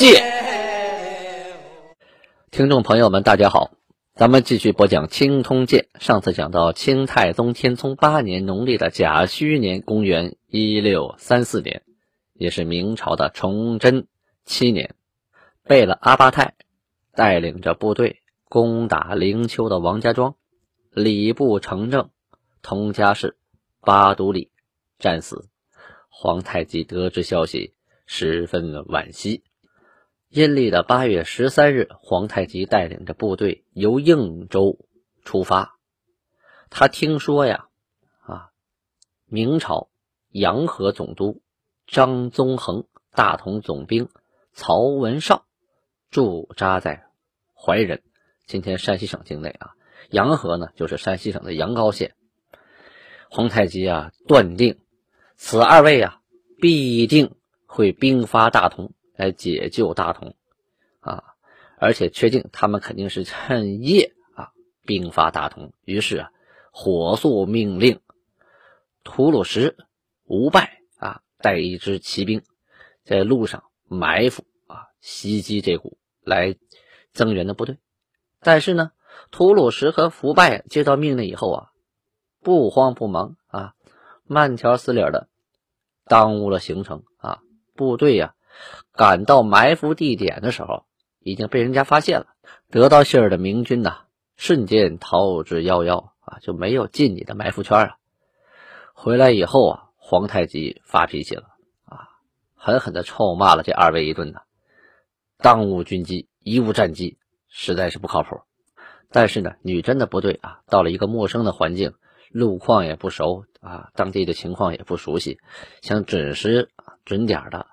鉴》。听众朋友们，大家好。咱们继续播讲《清通鉴》。上次讲到清太宗天聪八年农历的甲戌年，公元一六三四年，也是明朝的崇祯七年，贝勒阿巴泰带领着部队攻打灵丘的王家庄，礼部承正通家氏八都里战死。皇太极得知消息，十分惋惜。阴历的八月十三日，皇太极带领着部队由应州出发。他听说呀，啊，明朝洋河总督张宗恒、大同总兵曹文绍驻扎在怀仁（今天山西省境内）啊。洋河呢，就是山西省的阳高县。皇太极啊，断定此二位啊，必定会兵发大同。来解救大同，啊，而且确定他们肯定是趁夜啊兵发大同。于是啊，火速命令吐鲁什、吴拜啊带一支骑兵在路上埋伏啊袭击这股来增援的部队。但是呢，吐鲁什和福拜接到命令以后啊，不慌不忙啊，慢条斯理的耽误了行程啊，部队呀。赶到埋伏地点的时候，已经被人家发现了。得到信儿的明军呐，瞬间逃之夭夭啊，就没有进你的埋伏圈啊。回来以后啊，皇太极发脾气了啊，狠狠地臭骂了这二位一顿呐，当务军机，贻误战机，实在是不靠谱。但是呢，女真的部队啊，到了一个陌生的环境，路况也不熟啊，当地的情况也不熟悉，想准时准点的。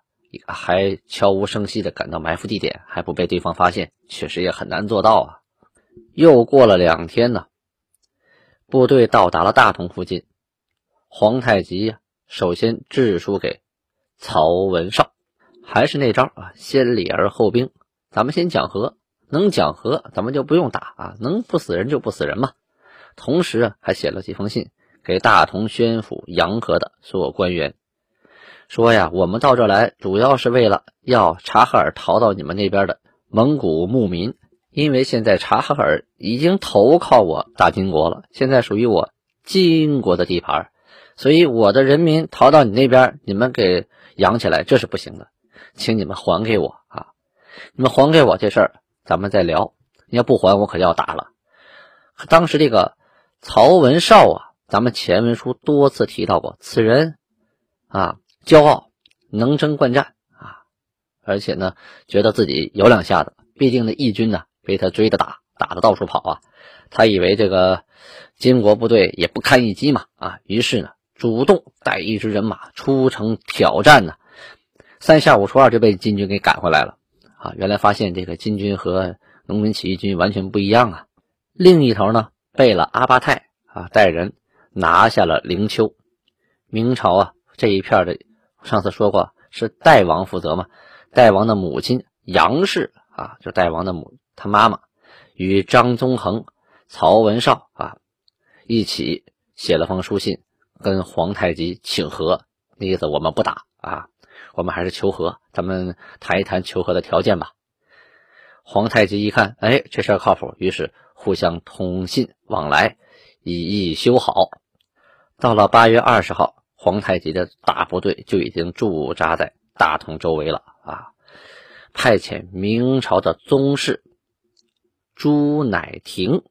还悄无声息地赶到埋伏地点，还不被对方发现，确实也很难做到啊。又过了两天呢，部队到达了大同附近。皇太极呀，首先致书给曹文绍，还是那招啊，先礼而后兵。咱们先讲和，能讲和，咱们就不用打啊，能不死人就不死人嘛。同时啊，还写了几封信给大同宣府、洋河的所有官员。说呀，我们到这来主要是为了要察哈尔逃到你们那边的蒙古牧民，因为现在察哈尔已经投靠我大金国了，现在属于我金国的地盘，所以我的人民逃到你那边，你们给养起来这是不行的，请你们还给我啊！你们还给我这事儿，咱们再聊。你要不还，我可要打了。当时这个曹文绍啊，咱们前文书多次提到过，此人啊。骄傲，能征惯战啊，而且呢，觉得自己有两下子。毕竟那义军呢，被他追着打，打的到处跑啊。他以为这个金国部队也不堪一击嘛啊，于是呢，主动带一支人马出城挑战呢。三下五除二就被金军给赶回来了啊。原来发现这个金军和农民起义军完全不一样啊。另一头呢，贝勒阿巴泰啊带人拿下了灵丘。明朝啊这一片的。上次说过是代王负责嘛？代王的母亲杨氏啊，就代王的母他妈妈，与张宗恒、曹文绍啊一起写了封书信，跟皇太极请和。那意思我们不打啊，我们还是求和，咱们谈一谈求和的条件吧。皇太极一看，哎，这事靠谱，于是互相通信往来，以意修好。到了八月二十号。皇太极的大部队就已经驻扎在大同周围了啊！派遣明朝的宗室朱乃廷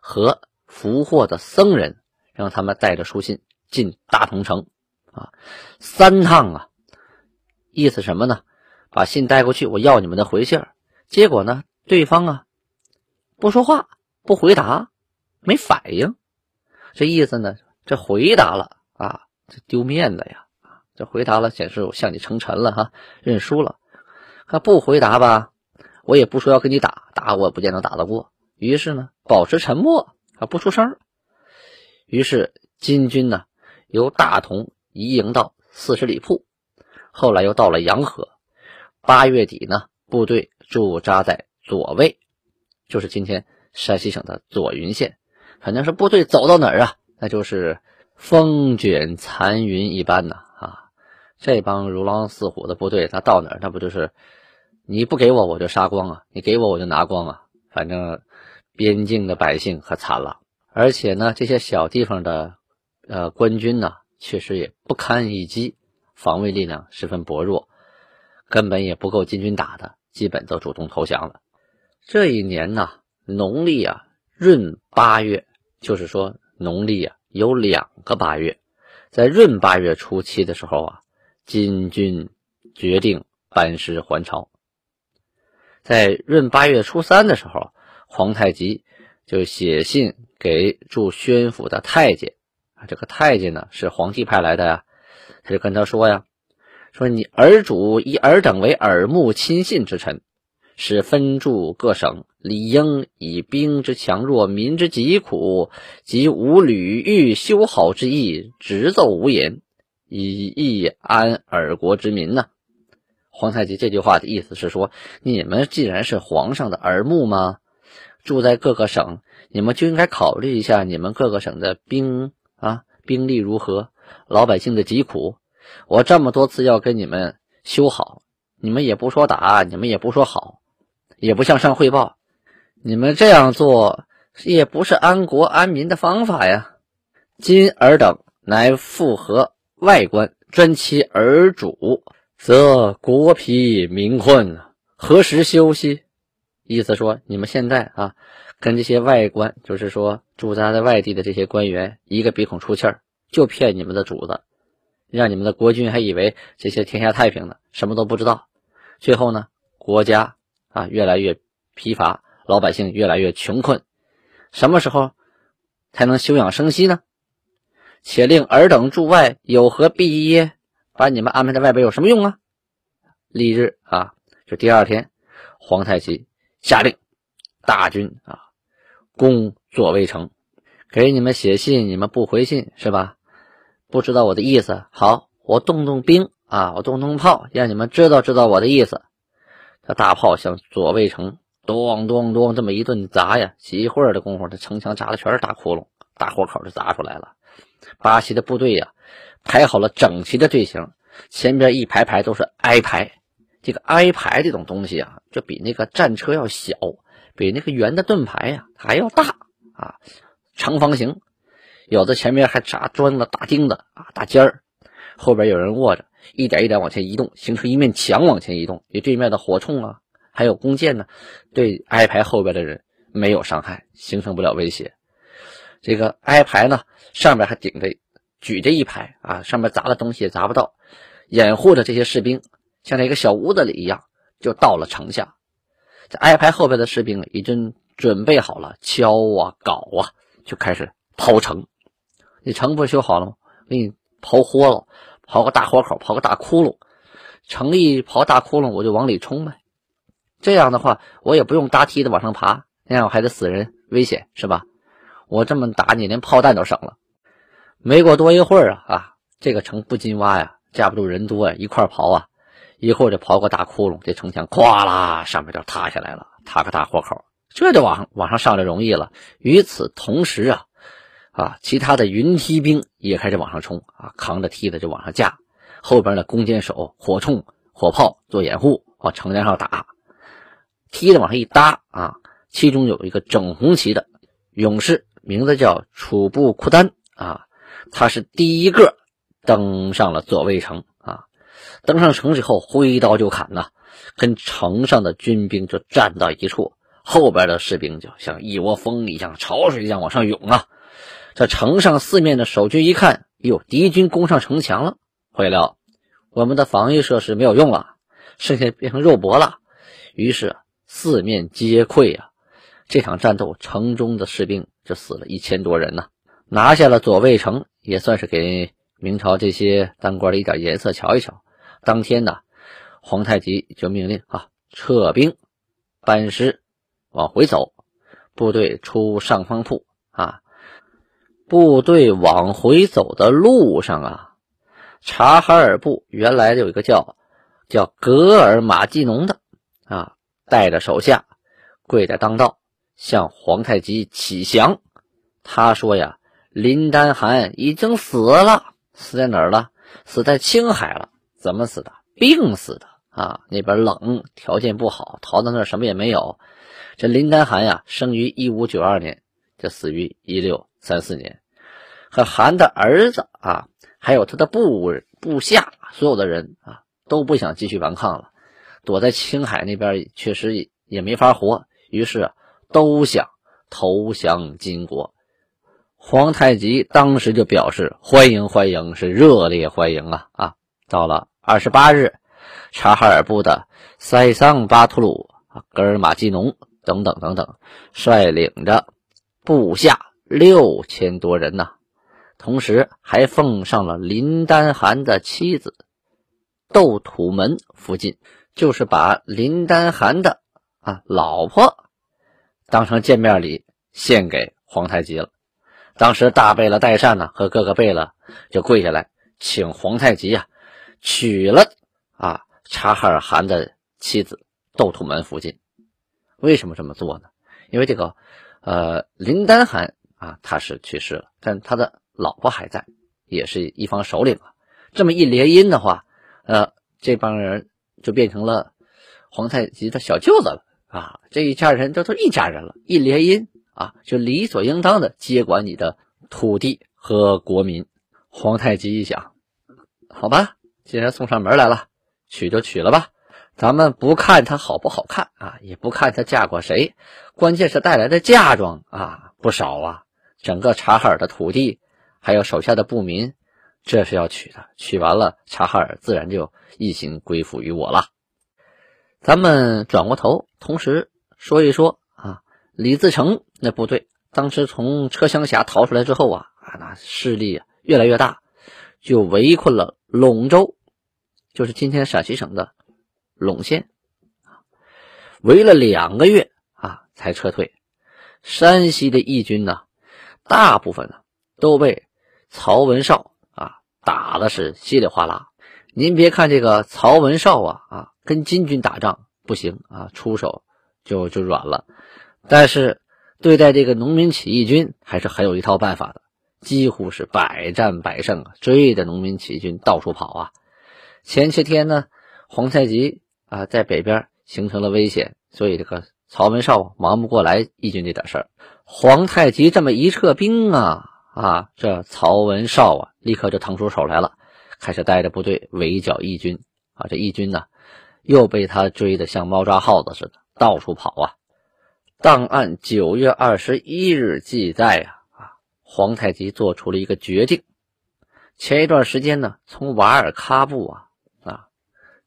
和俘获的僧人，让他们带着书信进大同城啊，三趟啊，意思什么呢？把信带过去，我要你们的回信结果呢，对方啊不说话，不回答，没反应。这意思呢，这回答了啊。这丢面子呀！这回答了，显示我向你称臣了哈，认输了。他不回答吧，我也不说要跟你打，打我也不见能打得过。于是呢，保持沉默，啊，不出声。于是金军呢，由大同移营到四十里铺，后来又到了洋河。八月底呢，部队驻扎在左卫，就是今天山西省的左云县。反正是部队走到哪儿啊，那就是风卷残云一般呐啊！这帮如狼似虎的部队，他到哪儿，那不就是你不给我，我就杀光啊！你给我，我就拿光啊！反正边境的百姓可惨了。而且呢，这些小地方的呃官军呢，确实也不堪一击，防卫力量十分薄弱，根本也不够金军打的，基本都主动投降了。这一年呢，农历啊闰八月，就是说农历啊有两个八月，在闰八月初七的时候啊，金军决定班师还朝。在闰八月初三的时候，皇太极就写信。给驻宣府的太监啊，这个太监呢是皇帝派来的呀，他就跟他说呀：“说你尔主以尔等为耳目亲信之臣，使分驻各省，理应以兵之强弱、民之疾苦及无屡欲修好之意，直奏无言，以益安尔国之民呢。”皇太极这句话的意思是说，你们既然是皇上的耳目吗？住在各个省。你们就应该考虑一下你们各个省的兵啊兵力如何，老百姓的疾苦。我这么多次要跟你们修好，你们也不说打，你们也不说好，也不向上汇报。你们这样做也不是安国安民的方法呀。今尔等乃附和外官，专欺尔主，则国疲民困，何时休息？意思说你们现在啊。跟这些外官，就是说驻扎在外地的这些官员，一个鼻孔出气儿，就骗你们的主子，让你们的国君还以为这些天下太平呢，什么都不知道。最后呢，国家啊越来越疲乏，老百姓越来越穷困，什么时候才能休养生息呢？且令尔等驻外有何裨益？把你们安排在外边有什么用啊？翌日啊，就第二天，皇太极下令，大军啊。攻左卫城，给你们写信，你们不回信是吧？不知道我的意思。好，我动动兵啊，我动动炮，让你们知道知道我的意思。这大炮向左卫城咚咚咚这么一顿砸呀，几会儿的功夫，这城墙砸的全是大窟窿，大豁口就砸出来了。巴西的部队呀，排好了整齐的队形，前边一排排都是挨排。这个挨排这种东西啊，就比那个战车要小。比那个圆的盾牌呀还要大啊，长方形，有的前面还扎砖子、大钉子啊、大尖儿，后边有人握着，一点一点往前移动，形成一面墙往前移动。与对面的火铳啊，还有弓箭呢，对挨排后边的人没有伤害，形成不了威胁。这个挨排呢，上面还顶着、举着一排啊，上面砸的东西也砸不到，掩护着这些士兵，像在一个小屋子里一样，就到了城下。这挨排后边的士兵已经准备好了锹啊、镐啊，就开始刨城。你城不修好了吗？给你刨豁了，刨个大豁口，刨个大窟窿。城一刨大窟窿，我就往里冲呗。这样的话，我也不用搭梯子往上爬，那样我还得死人，危险是吧？我这么打你，连炮弹都省了。没过多一会儿啊啊，这个城不禁挖呀，架不住人多呀，一块刨啊。一会儿就刨个大窟窿，这城墙咵啦，上面就塌下来了，塌个大豁口，这就往往上上就容易了。与此同时啊，啊，其他的云梯兵也开始往上冲啊，扛着梯子就往上架，后边的弓箭手、火铳、火炮做掩护，往城墙上打。梯子往上一搭啊，其中有一个整红旗的勇士，名字叫楚布库丹啊，他是第一个登上了左卫城啊。登上城之后，挥刀就砍呐，跟城上的军兵就站到一处，后边的士兵就像一窝蜂一样，潮水一样往上涌啊。这城上四面的守军一看，哟，敌军攻上城墙了，坏了，我们的防御设施没有用了，剩下变成肉搏了。于是四面皆溃啊。这场战斗，城中的士兵就死了一千多人呢，拿下了左卫城，也算是给明朝这些当官的一点颜色瞧一瞧。当天呢，皇太极就命令啊撤兵，班师往回走，部队出上方铺啊。部队往回走的路上啊，察哈尔部原来有一个叫叫格尔马季农的啊，带着手下跪在当道，向皇太极启降。他说呀，林丹汗已经死了，死在哪儿了？死在青海了。怎么死的？病死的啊！那边冷，条件不好，逃到那儿什么也没有。这林丹汗呀，生于一五九二年，就死于一六三四年。和汗的儿子啊，还有他的部部下，所有的人啊，都不想继续顽抗了，躲在青海那边，确实也没法活，于是都想投降金国。皇太极当时就表示欢迎欢迎，是热烈欢迎啊啊！到了。二十八日，察哈尔部的塞桑巴图鲁、格尔马基农等等等等，率领着部下六千多人呐，同时还奉上了林丹汗的妻子窦土门附近，就是把林丹汗的啊老婆当成见面礼献给皇太极了。当时大贝勒代善呢和各个贝勒就跪下来请皇太极呀。娶了啊察哈尔汗的妻子窦土门附近，为什么这么做呢？因为这个呃林丹汗啊他是去世了，但他的老婆还在，也是一方首领啊。这么一联姻的话，呃这帮人就变成了皇太极的小舅子了啊。这一家人这都一家人了，一联姻啊就理所应当的接管你的土地和国民。皇太极一想，好吧。既然送上门来了，娶就娶了吧。咱们不看她好不好看啊，也不看她嫁过谁，关键是带来的嫁妆啊不少啊。整个察哈尔的土地，还有手下的部民，这是要娶的。娶完了，察哈尔自然就一心归附于我了。咱们转过头，同时说一说啊，李自成那部队当时从车厢峡逃出来之后啊，啊，那势力越来越大，就围困了。陇州就是今天陕西省的陇县围了两个月啊才撤退。山西的义军呢，大部分呢都被曹文绍打的是稀里哗啦。您别看这个曹文绍啊啊跟金军打仗不行啊，出手就就软了，但是对待这个农民起义军还是很有一套办法的。几乎是百战百胜啊，追着农民起义军到处跑啊。前些天呢，皇太极啊在北边形成了危险，所以这个曹文绍忙不过来义军这点事儿。皇太极这么一撤兵啊啊，这曹文绍啊立刻就腾出手来了，开始带着部队围剿义军啊。这义军呢又被他追得像猫抓耗子似的，到处跑啊。档案九月二十一日记载啊。皇太极做出了一个决定，前一段时间呢，从瓦尔喀部啊啊，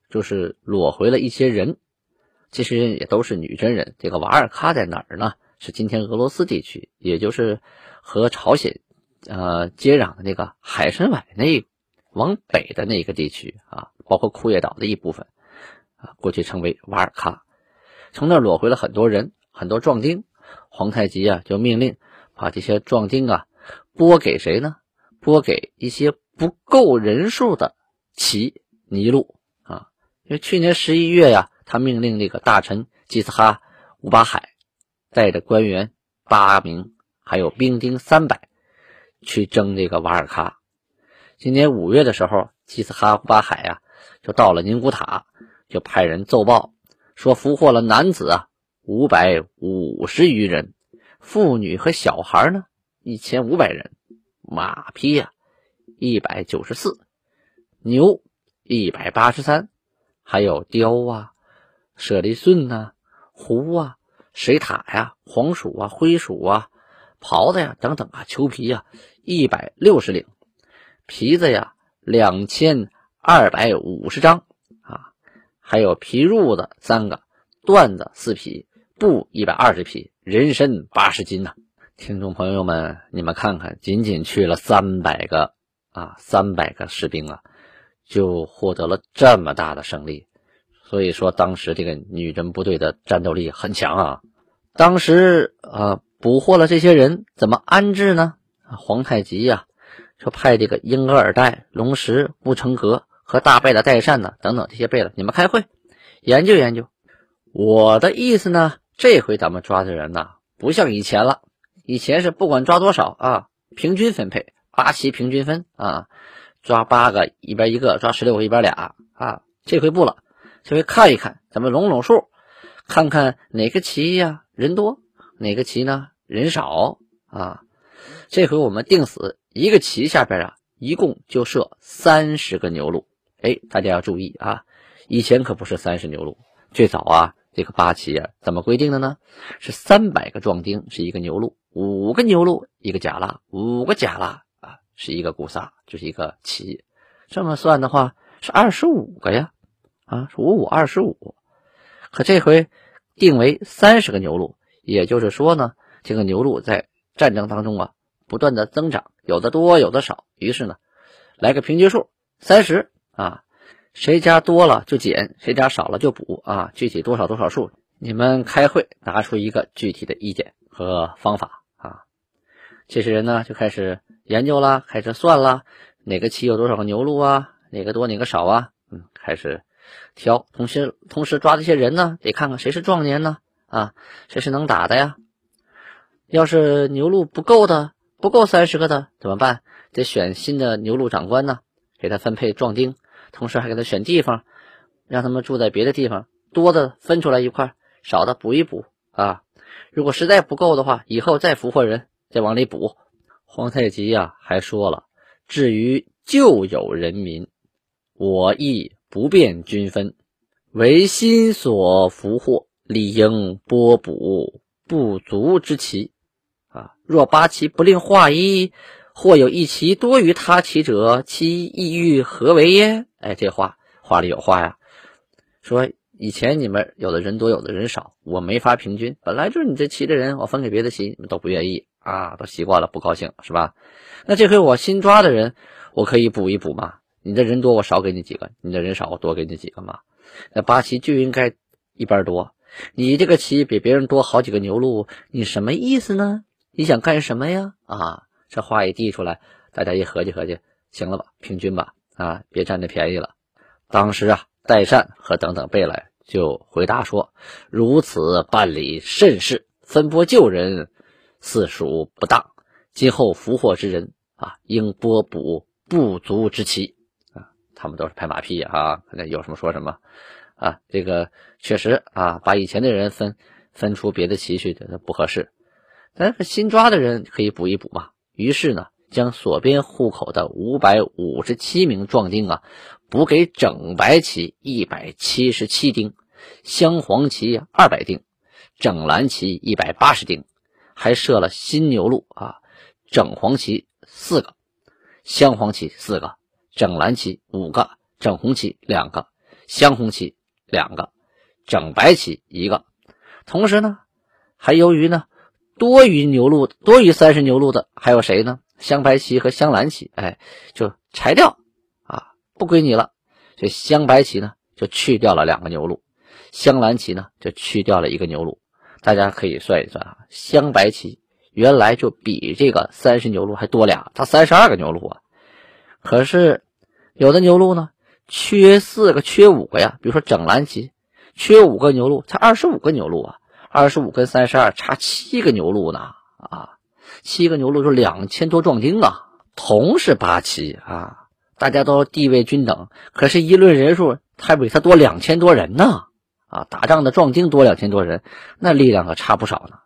就是裸回了一些人，这些人也都是女真人。这个瓦尔喀在哪儿呢？是今天俄罗斯地区，也就是和朝鲜呃接壤的那个海参崴那往北的那个地区啊，包括库页岛的一部分啊，过去称为瓦尔喀。从那儿裸回了很多人，很多壮丁。皇太极啊，就命令把这些壮丁啊。拨给谁呢？拨给一些不够人数的齐尼禄啊！因为去年十一月呀，他命令那个大臣吉斯哈乌巴海带着官员八名，还有兵丁三百去征这个瓦尔喀。今年五月的时候，基斯哈巴海呀就到了宁古塔，就派人奏报说俘获了男子啊五百五十余人，妇女和小孩呢。一千五百人，马匹呀，一百九十四，牛一百八十三，还有雕啊、舍利顺呐、狐啊、水獭呀、黄鼠啊、灰鼠啊、袍子呀等等啊，裘皮呀一百六十领，皮子呀两千二百五十张啊，还有皮褥子三个，缎子四匹，布一百二十匹，人参八十斤呐。听众朋友们，你们看看，仅仅去了三百个啊，三百个士兵啊，就获得了这么大的胜利，所以说当时这个女真部队的战斗力很强啊。当时啊，捕获了这些人，怎么安置呢？皇太极呀，就派这个英格尔岱、龙石、不成格和大贝勒代善呢等等这些贝勒，你们开会研究研究。我的意思呢，这回咱们抓的人呢，不像以前了。以前是不管抓多少啊，平均分配，八旗平均分啊，抓八个一边一个，抓十六个一边俩啊。这回不了，这回看一看，咱们拢拢数，看看哪个旗呀人多，哪个旗呢人少啊。这回我们定死一个旗下边啊，一共就设三十个牛录。哎，大家要注意啊，以前可不是三十牛录，最早啊，这个八旗啊怎么规定的呢？是三百个壮丁是一个牛录。五个牛录一个甲拉，五个甲拉啊是一个古萨，就是一个旗。这么算的话是二十五个呀，啊五五二十五。可这回定为三十个牛录，也就是说呢，这个牛鹿在战争当中啊不断的增长，有的多有的少。于是呢，来个平均数三十啊，谁家多了就减，谁家少了就补啊。具体多少多少数，你们开会拿出一个具体的意见和方法啊。这些人呢就开始研究了，开始算了，哪个旗有多少个牛鹿啊？哪个多哪个少啊？嗯，开始挑，同时同时抓这些人呢，得看看谁是壮年呢？啊，谁是能打的呀？要是牛鹿不够的，不够三十个的怎么办？得选新的牛鹿长官呢，给他分配壮丁，同时还给他选地方，让他们住在别的地方，多的分出来一块，少的补一补啊。如果实在不够的话，以后再俘获人。再往里补，皇太极呀还说了：“至于旧有人民，我亦不变均分，唯心所俘获，理应拨补不足之旗。啊，若八旗不令划一，或有一旗多于他旗者，其意欲何为耶？”哎，这话话里有话呀，说以前你们有的人多，有的人少，我没法平均，本来就是你这旗的人，我分给别的旗，你们都不愿意。啊，都习惯了，不高兴是吧？那这回我新抓的人，我可以补一补嘛？你的人多，我少给你几个；你的人少，我多给你几个嘛？那八旗就应该一边多。你这个棋比别人多好几个牛录，你什么意思呢？你想干什么呀？啊，这话一递出来，大家一合计合计，行了吧？平均吧，啊，别占这便宜了。当时啊，代善和等等贝来就回答说：“如此办理甚是，分拨旧人。”四属不当，今后俘获之人啊，应拨补不足之期啊。他们都是拍马屁啊，那有什么说什么啊。这个确实啊，把以前的人分分出别的旗去，这不合适。但是新抓的人可以补一补嘛。于是呢，将所编户口的五百五十七名壮丁啊，补给整白旗一百七十七丁，镶黄旗二百丁，整蓝旗一百八十丁。还设了新牛录啊，整黄旗四个，镶黄旗四个，整蓝旗五个，整红旗两个，镶红旗两个，整白旗一个。同时呢，还由于呢多余牛录多余三十牛录的还有谁呢？镶白旗和镶蓝旗，哎，就裁掉啊，不归你了。这镶白旗呢就去掉了两个牛录，镶蓝旗呢就去掉了一个牛录。大家可以算一算啊，镶白旗原来就比这个三十牛录还多俩，它三十二个牛录啊。可是有的牛录呢，缺四个、缺五个呀。比如说整蓝旗，缺五个牛录，才二十五个牛录啊。二十五跟三十二差七个牛录呢啊，七个牛录就两千多壮丁啊。同是八旗啊，大家都地位均等，可是，一论人数，还比他多两千多人呢。啊，打仗的壮丁多两千多人，那力量可差不少呢。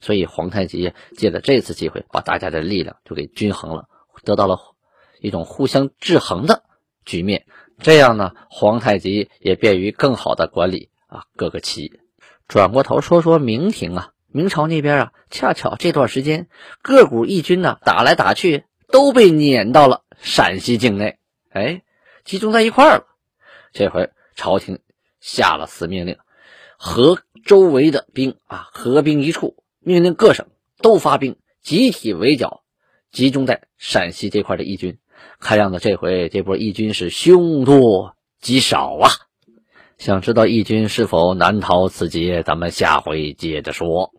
所以皇太极借着这次机会，把大家的力量就给均衡了，得到了一种互相制衡的局面。这样呢，皇太极也便于更好的管理啊各个旗。转过头说说明廷啊，明朝那边啊，恰巧这段时间各股义军呢打来打去，都被撵到了陕西境内，哎，集中在一块了。这回朝廷。下了死命令，和周围的兵啊合兵一处，命令各省都发兵，集体围剿集中在陕西这块的义军。看样子这回这波义军是凶多吉少啊！想知道义军是否难逃此劫，咱们下回接着说。